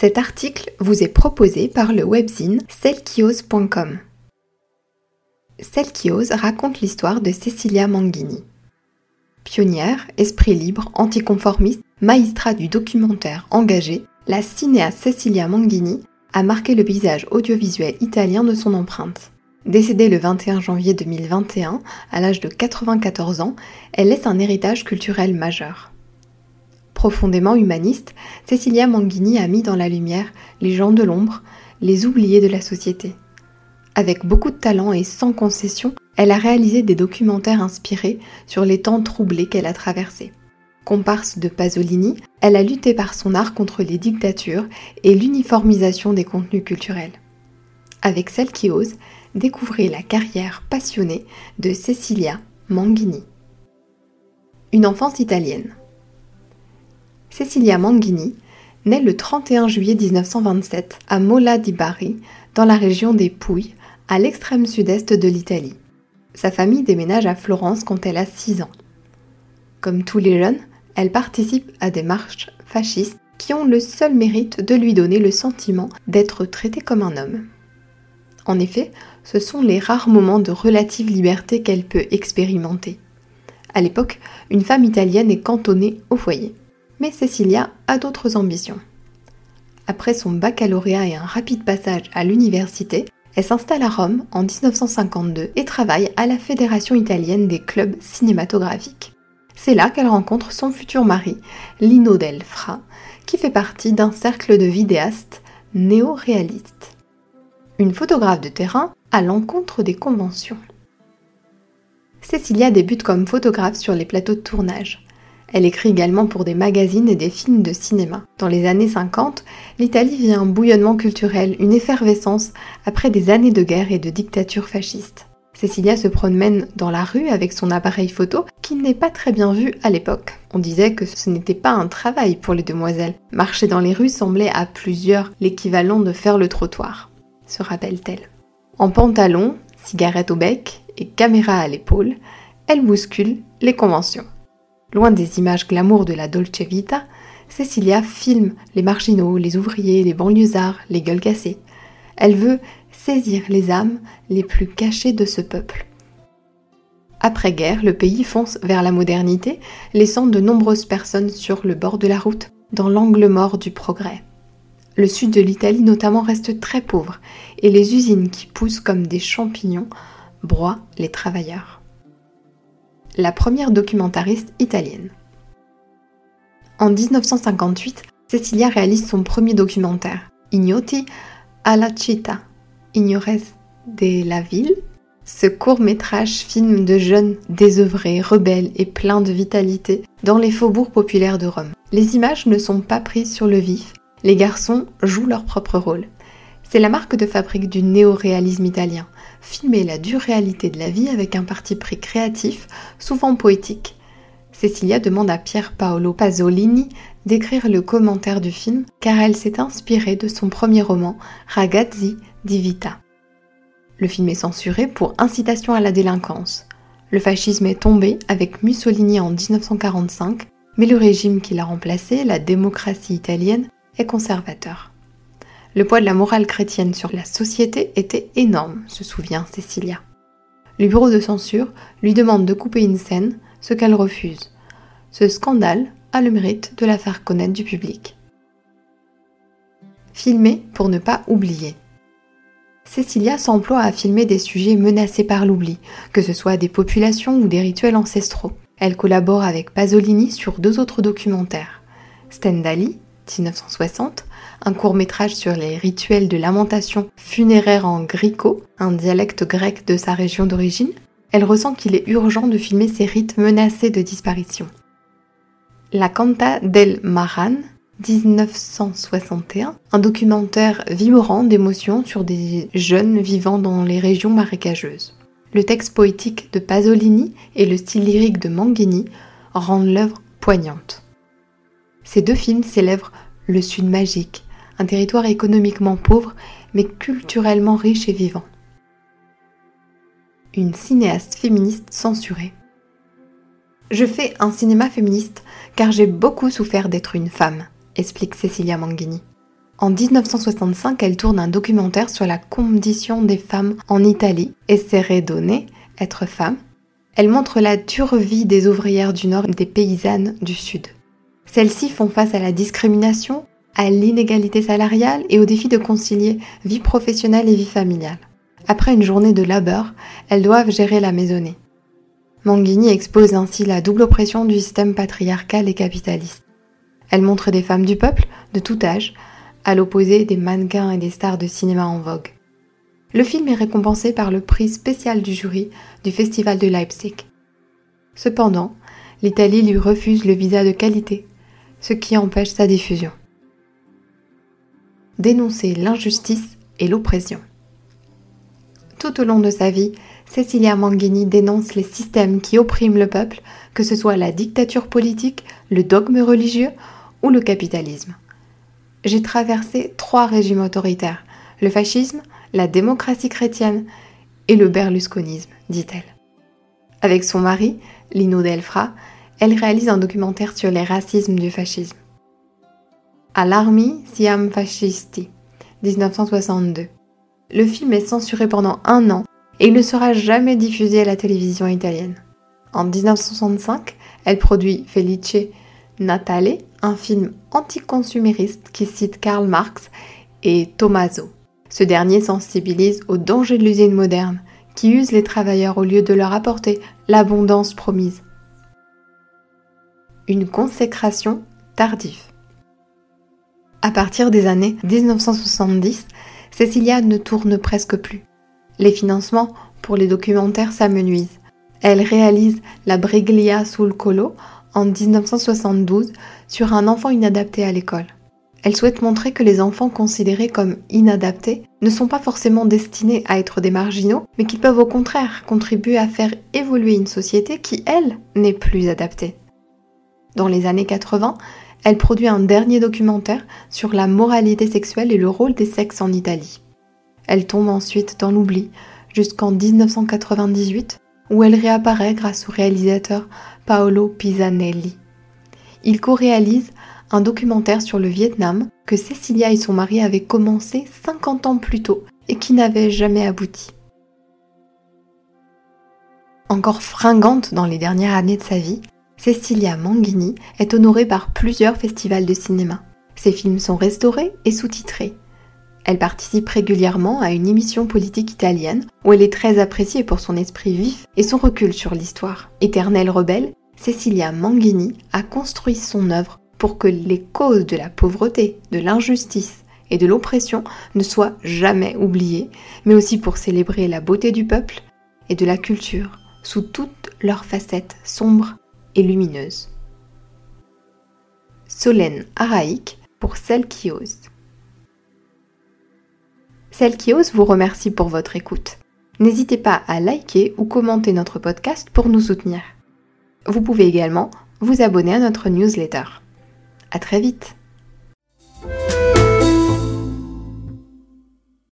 Cet article vous est proposé par le webzine selkios.com. Selkios raconte l'histoire de Cecilia Manghini. Pionnière, esprit libre, anticonformiste, maestra du documentaire engagé, la cinéaste Cecilia Manghini a marqué le paysage audiovisuel italien de son empreinte. Décédée le 21 janvier 2021, à l'âge de 94 ans, elle laisse un héritage culturel majeur. Profondément humaniste, Cecilia Manghini a mis dans la lumière les gens de l'ombre, les oubliés de la société. Avec beaucoup de talent et sans concession, elle a réalisé des documentaires inspirés sur les temps troublés qu'elle a traversés. Comparse de Pasolini, elle a lutté par son art contre les dictatures et l'uniformisation des contenus culturels. Avec celle qui ose, découvrez la carrière passionnée de Cecilia Manghini. Une enfance italienne. Cecilia Manghini naît le 31 juillet 1927 à Mola di Bari, dans la région des Pouilles, à l'extrême sud-est de l'Italie. Sa famille déménage à Florence quand elle a 6 ans. Comme tous les jeunes, elle participe à des marches fascistes qui ont le seul mérite de lui donner le sentiment d'être traitée comme un homme. En effet, ce sont les rares moments de relative liberté qu'elle peut expérimenter. À l'époque, une femme italienne est cantonnée au foyer. Mais Cecilia a d'autres ambitions. Après son baccalauréat et un rapide passage à l'université, elle s'installe à Rome en 1952 et travaille à la Fédération italienne des clubs cinématographiques. C'est là qu'elle rencontre son futur mari, Lino Del Fra, qui fait partie d'un cercle de vidéastes néo-réalistes. Une photographe de terrain à l'encontre des conventions. Cecilia débute comme photographe sur les plateaux de tournage. Elle écrit également pour des magazines et des films de cinéma. Dans les années 50, l'Italie vit un bouillonnement culturel, une effervescence après des années de guerre et de dictature fasciste. Cecilia se promène dans la rue avec son appareil photo qui n'est pas très bien vu à l'époque. On disait que ce n'était pas un travail pour les demoiselles. Marcher dans les rues semblait à plusieurs l'équivalent de faire le trottoir, se rappelle-t-elle. En pantalon, cigarette au bec et caméra à l'épaule, elle bouscule les conventions. Loin des images glamour de la Dolce Vita, Cecilia filme les marginaux, les ouvriers, les banlieusards, les gueules cassées. Elle veut saisir les âmes les plus cachées de ce peuple. Après-guerre, le pays fonce vers la modernité, laissant de nombreuses personnes sur le bord de la route, dans l'angle mort du progrès. Le sud de l'Italie notamment reste très pauvre, et les usines qui poussent comme des champignons broient les travailleurs. La première documentariste italienne. En 1958, Cecilia réalise son premier documentaire, Ignoti alla città, Ignorez de la ville. Ce court métrage filme de jeunes désœuvrés, rebelles et pleins de vitalité dans les faubourgs populaires de Rome. Les images ne sont pas prises sur le vif, les garçons jouent leur propre rôle. C'est la marque de fabrique du néo-réalisme italien, filmer la dure réalité de la vie avec un parti pris créatif, souvent poétique. Cecilia demande à Pier Paolo Pasolini d'écrire le commentaire du film car elle s'est inspirée de son premier roman, Ragazzi di Vita. Le film est censuré pour incitation à la délinquance. Le fascisme est tombé avec Mussolini en 1945, mais le régime qui l'a remplacé, la démocratie italienne, est conservateur. Le poids de la morale chrétienne sur la société était énorme, se souvient Cecilia. Le bureau de censure lui demande de couper une scène, ce qu'elle refuse. Ce scandale a le mérite de la faire connaître du public. Filmer pour ne pas oublier. Cecilia s'emploie à filmer des sujets menacés par l'oubli, que ce soit des populations ou des rituels ancestraux. Elle collabore avec Pasolini sur deux autres documentaires. Stendhali, 1960, un court métrage sur les rituels de lamentation funéraire en gricot, un dialecte grec de sa région d'origine, elle ressent qu'il est urgent de filmer ces rites menacés de disparition. La Canta del Maran, 1961, un documentaire vibrant d'émotions sur des jeunes vivant dans les régions marécageuses. Le texte poétique de Pasolini et le style lyrique de Manghini rendent l'œuvre poignante. Ces deux films célèbrent le Sud magique, un territoire économiquement pauvre mais culturellement riche et vivant une cinéaste féministe censurée. Je fais un cinéma féministe car j'ai beaucoup souffert d'être une femme, explique Cecilia Manghini. En 1965, elle tourne un documentaire sur la condition des femmes en Italie, Essere donner, être femme. Elle montre la dure vie des ouvrières du Nord et des paysannes du Sud. Celles-ci font face à la discrimination, à l'inégalité salariale et au défi de concilier vie professionnelle et vie familiale. Après une journée de labeur, elles doivent gérer la maisonnée. Manguini expose ainsi la double oppression du système patriarcal et capitaliste. Elle montre des femmes du peuple, de tout âge, à l'opposé des mannequins et des stars de cinéma en vogue. Le film est récompensé par le prix spécial du jury du Festival de Leipzig. Cependant, l'Italie lui refuse le visa de qualité, ce qui empêche sa diffusion. Dénoncer l'injustice et l'oppression. Tout au long de sa vie, Cecilia Manghini dénonce les systèmes qui oppriment le peuple, que ce soit la dictature politique, le dogme religieux ou le capitalisme. J'ai traversé trois régimes autoritaires, le fascisme, la démocratie chrétienne et le berlusconisme, dit-elle. Avec son mari, Lino Delfra, elle réalise un documentaire sur les racismes du fascisme. Alarmi siam fascisti, 1962. Le film est censuré pendant un an et il ne sera jamais diffusé à la télévision italienne. En 1965, elle produit Felice Natale, un film anticonsumériste qui cite Karl Marx et Tommaso. Ce dernier sensibilise au danger de l'usine moderne, qui use les travailleurs au lieu de leur apporter l'abondance promise. Une consécration tardive. À partir des années 1970, Cecilia ne tourne presque plus. Les financements pour les documentaires s'amenuisent. Elle réalise La Briglia sul Colo en 1972 sur un enfant inadapté à l'école. Elle souhaite montrer que les enfants considérés comme inadaptés ne sont pas forcément destinés à être des marginaux, mais qu'ils peuvent au contraire contribuer à faire évoluer une société qui, elle, n'est plus adaptée. Dans les années 80, elle produit un dernier documentaire sur la moralité sexuelle et le rôle des sexes en Italie. Elle tombe ensuite dans l'oubli jusqu'en 1998 où elle réapparaît grâce au réalisateur Paolo Pisanelli. Il co-réalise un documentaire sur le Vietnam que Cecilia et son mari avaient commencé 50 ans plus tôt et qui n'avait jamais abouti. Encore fringante dans les dernières années de sa vie, Cecilia Manghini est honorée par plusieurs festivals de cinéma. Ses films sont restaurés et sous-titrés. Elle participe régulièrement à une émission politique italienne où elle est très appréciée pour son esprit vif et son recul sur l'histoire. Éternelle rebelle, Cecilia Manghini a construit son œuvre pour que les causes de la pauvreté, de l'injustice et de l'oppression ne soient jamais oubliées, mais aussi pour célébrer la beauté du peuple et de la culture sous toutes leurs facettes sombres lumineuse. Solène araïque pour Celle qui ose. Celle qui ose vous remercie pour votre écoute. N'hésitez pas à liker ou commenter notre podcast pour nous soutenir. Vous pouvez également vous abonner à notre newsletter. À très vite!